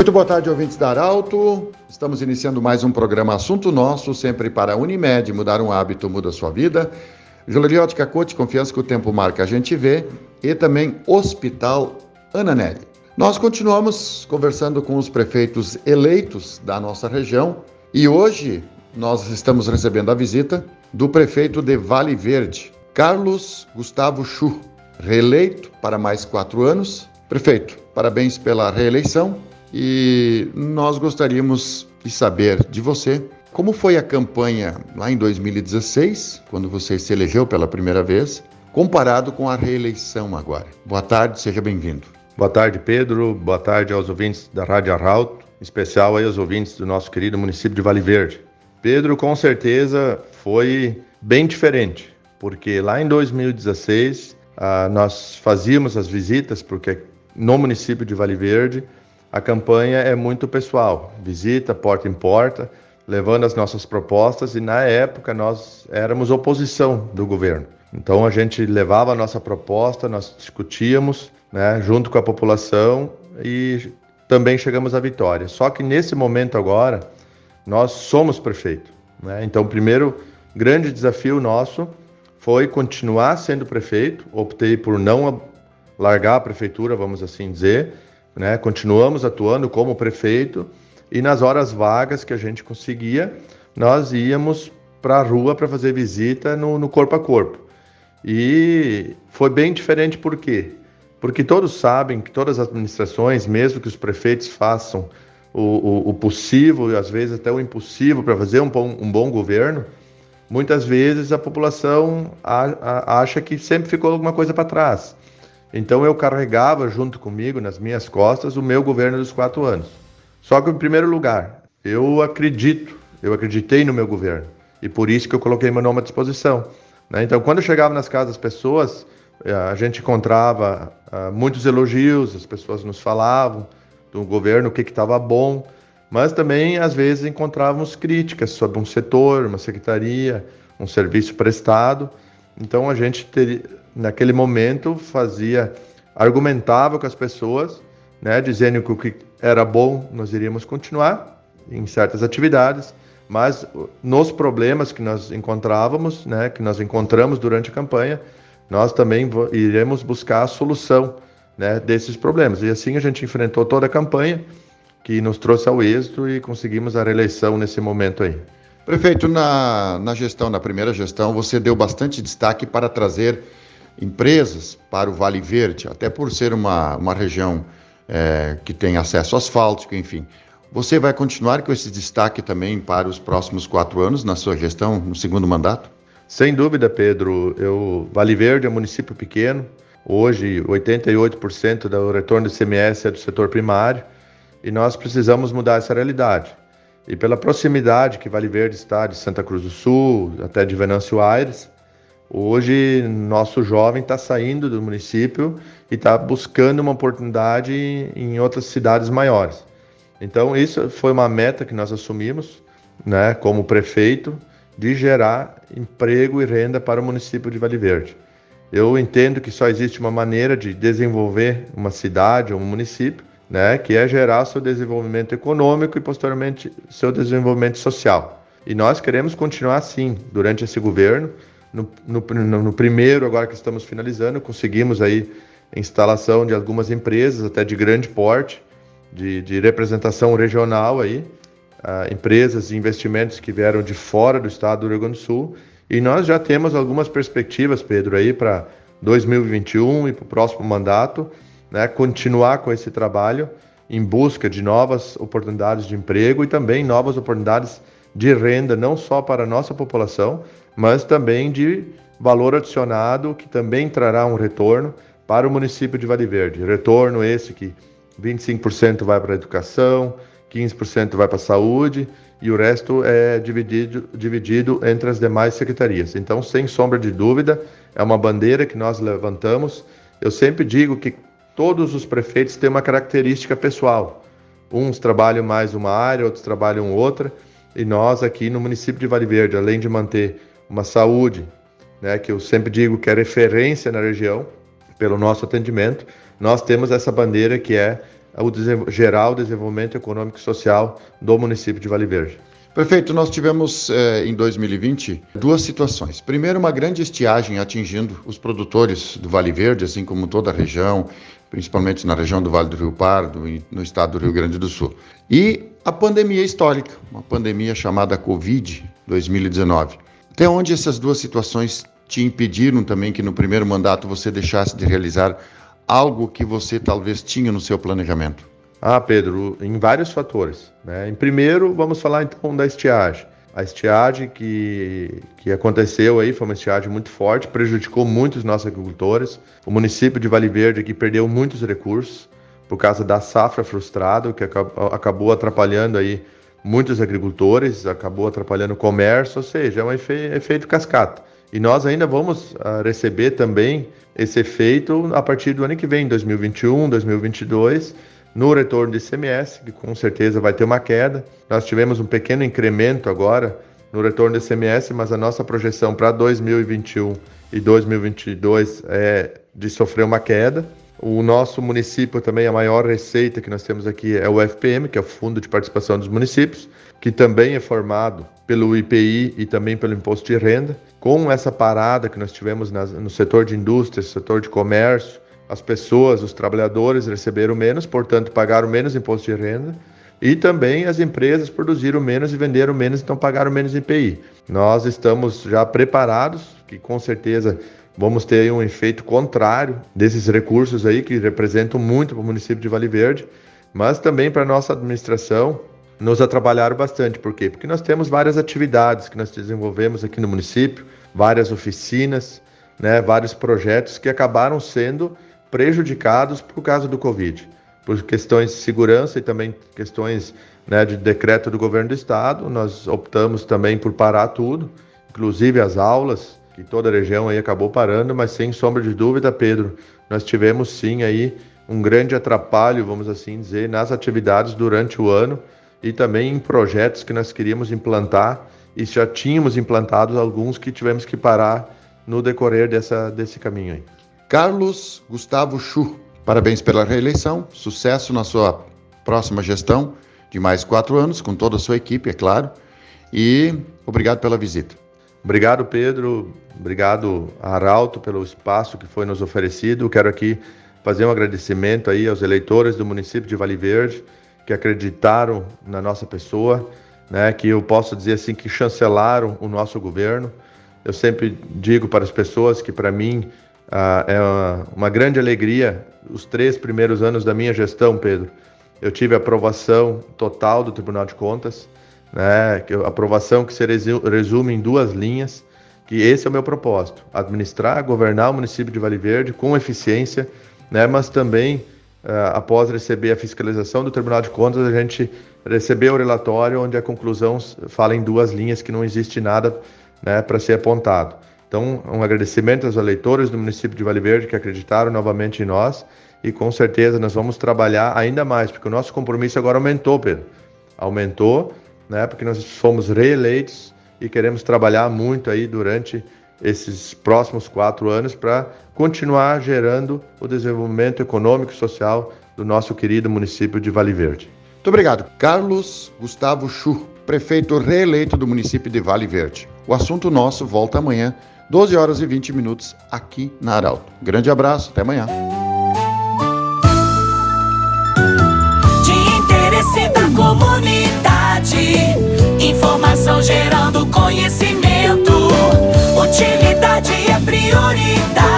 Muito boa tarde, ouvintes da Arauto. Estamos iniciando mais um programa Assunto Nosso, sempre para a Unimed. Mudar um hábito muda sua vida. Joalheria Cacote, confiança que o tempo marca, a gente vê. E também Hospital Ananelli. Nós continuamos conversando com os prefeitos eleitos da nossa região e hoje nós estamos recebendo a visita do prefeito de Vale Verde, Carlos Gustavo Chu, reeleito para mais quatro anos. Prefeito, parabéns pela reeleição e nós gostaríamos de saber de você como foi a campanha lá em 2016, quando você se elegeu pela primeira vez, comparado com a reeleição agora. Boa tarde, seja bem-vindo. Boa tarde, Pedro. Boa tarde aos ouvintes da Rádio Arauto, em especial aí aos ouvintes do nosso querido município de Vale Verde. Pedro, com certeza foi bem diferente, porque lá em 2016 ah, nós fazíamos as visitas, porque no município de Vale Verde a campanha é muito pessoal, visita porta em porta, levando as nossas propostas e na época nós éramos oposição do governo. Então a gente levava a nossa proposta, nós discutíamos, né, junto com a população e também chegamos à vitória. Só que nesse momento agora nós somos prefeito, né? Então o primeiro grande desafio nosso foi continuar sendo prefeito. Optei por não largar a prefeitura, vamos assim dizer, né? Continuamos atuando como prefeito e nas horas vagas que a gente conseguia, nós íamos para a rua para fazer visita no, no, corpo a corpo. E foi bem diferente por quê? Porque todos sabem que todas as administrações, mesmo que os prefeitos façam o, o, o possível e às vezes até o impossível para fazer um bom, um bom governo, muitas vezes a população a, a, acha que sempre ficou alguma coisa para trás. Então eu carregava junto comigo, nas minhas costas, o meu governo dos quatro anos. Só que, em primeiro lugar, eu acredito, eu acreditei no meu governo. E por isso que eu coloquei meu nome à disposição. Né? Então, quando eu chegava nas casas das pessoas, eh, a gente encontrava uh, muitos elogios, as pessoas nos falavam do governo, o que estava bom, mas também, às vezes, encontrávamos críticas sobre um setor, uma secretaria, um serviço prestado. Então, a gente, ter, naquele momento, fazia, argumentava com as pessoas, né, dizendo que o que era bom, nós iríamos continuar em certas atividades, mas nos problemas que nós encontrávamos, né, que nós encontramos durante a campanha, nós também iremos buscar a solução né, desses problemas. E assim a gente enfrentou toda a campanha, que nos trouxe ao êxito e conseguimos a reeleição nesse momento aí. Prefeito, na, na gestão, na primeira gestão, você deu bastante destaque para trazer empresas para o Vale Verde, até por ser uma, uma região é, que tem acesso asfáltico, enfim. Você vai continuar com esse destaque também para os próximos quatro anos na sua gestão, no segundo mandato? Sem dúvida, Pedro. Eu, vale Verde é um município pequeno. Hoje, 88% do retorno do CMS é do setor primário e nós precisamos mudar essa realidade. E pela proximidade que Vale Verde está de Santa Cruz do Sul, até de Venâncio Aires, Hoje, nosso jovem está saindo do município e está buscando uma oportunidade em outras cidades maiores. Então, isso foi uma meta que nós assumimos, né, como prefeito, de gerar emprego e renda para o município de Vale Verde. Eu entendo que só existe uma maneira de desenvolver uma cidade ou um município, né, que é gerar seu desenvolvimento econômico e posteriormente seu desenvolvimento social. E nós queremos continuar assim durante esse governo no, no, no, primeiro, agora que estamos finalizando, conseguimos aí instalação de algumas empresas, até de grande porte, de, de representação regional aí, uh, empresas e investimentos que vieram de fora do estado do Grande do Sul. E nós já temos algumas perspectivas, Pedro, aí para 2021 e para o próximo mandato, né, continuar com esse trabalho em busca de novas oportunidades de emprego e também novas oportunidades de renda, não só para a nossa população, mas também de valor adicionado, que também trará um retorno para o município de Vale Verde. Retorno esse que 25% vai para a educação, 15% vai para a saúde e o resto é dividido, dividido entre as demais secretarias. Então, sem sombra de dúvida, é uma bandeira que nós levantamos. Eu sempre digo que todos os prefeitos têm uma característica pessoal. Uns trabalham mais uma área, outros trabalham outra. E nós aqui no município de Vale Verde, além de manter uma saúde, né, que eu sempre digo que é referência na região pelo nosso atendimento, nós temos essa bandeira que é o geral desenvolvimento econômico e social do município de Vale Verde. Perfeito, nós tivemos eh, em 2020 duas situações. Primeiro, uma grande estiagem atingindo os produtores do Vale Verde, assim como toda a região, principalmente na região do Vale do Rio Pardo e no estado do Rio Grande do Sul. E a pandemia histórica, uma pandemia chamada Covid-2019. Até onde essas duas situações te impediram também que no primeiro mandato você deixasse de realizar algo que você talvez tinha no seu planejamento? Ah, Pedro, em vários fatores. Né? Em primeiro, vamos falar então da estiagem. A estiagem que, que aconteceu aí foi uma estiagem muito forte, prejudicou muito os nossos agricultores. O município de Vale Verde aqui perdeu muitos recursos por causa da safra frustrada, que acabou atrapalhando aí muitos agricultores, acabou atrapalhando o comércio, ou seja, é um efeito cascata. E nós ainda vamos uh, receber também esse efeito a partir do ano que vem, 2021, 2022, no retorno de ICMS, que com certeza vai ter uma queda. Nós tivemos um pequeno incremento agora no retorno de ICMS, mas a nossa projeção para 2021 e 2022 é de sofrer uma queda. O nosso município também, a maior receita que nós temos aqui é o FPM, que é o Fundo de Participação dos Municípios, que também é formado pelo IPI e também pelo Imposto de Renda. Com essa parada que nós tivemos no setor de indústria, setor de comércio, as pessoas, os trabalhadores receberam menos, portanto pagaram menos imposto de renda. E também as empresas produziram menos e venderam menos, então pagaram menos IPI. Nós estamos já preparados, que com certeza vamos ter um efeito contrário desses recursos aí que representam muito para o município de Vale Verde, mas também para a nossa administração nos atrapalharam bastante. Por quê? Porque nós temos várias atividades que nós desenvolvemos aqui no município, várias oficinas, né, vários projetos que acabaram sendo prejudicados por causa do Covid, por questões de segurança e também questões né, de decreto do governo do estado. Nós optamos também por parar tudo, inclusive as aulas, que toda a região aí acabou parando, mas sem sombra de dúvida, Pedro, nós tivemos sim aí um grande atrapalho, vamos assim dizer, nas atividades durante o ano e também em projetos que nós queríamos implantar e já tínhamos implantado alguns que tivemos que parar no decorrer dessa, desse caminho aí. Carlos Gustavo Chu, parabéns pela reeleição, sucesso na sua próxima gestão de mais quatro anos, com toda a sua equipe, é claro, e obrigado pela visita. Obrigado, Pedro. Obrigado, Arauto, pelo espaço que foi nos oferecido. Quero aqui fazer um agradecimento aí aos eleitores do município de Vale Verde que acreditaram na nossa pessoa, né, que eu posso dizer assim que chancelaram o nosso governo. Eu sempre digo para as pessoas que para mim ah, é uma, grande alegria os três primeiros anos da minha gestão, Pedro. Eu tive aprovação total do Tribunal de Contas né? Aprovação que se resume em duas linhas, que esse é o meu propósito: administrar, governar o município de Vale Verde com eficiência, né? Mas também uh, após receber a fiscalização do Tribunal de Contas, a gente recebeu o relatório onde a conclusão fala em duas linhas que não existe nada né, para ser apontado. Então, um agradecimento aos eleitores do município de Vale Verde que acreditaram novamente em nós e com certeza nós vamos trabalhar ainda mais, porque o nosso compromisso agora aumentou, Pedro. Aumentou né? Porque nós fomos reeleitos e queremos trabalhar muito aí durante esses próximos quatro anos para continuar gerando o desenvolvimento econômico e social do nosso querido município de Vale Verde. Muito obrigado. Carlos Gustavo Chu, prefeito reeleito do município de Vale Verde. O assunto nosso volta amanhã, 12 horas e 20 minutos, aqui na Arauto. Grande abraço, até amanhã. De interesse da comunidade Informação gerando conhecimento. Utilidade é prioridade.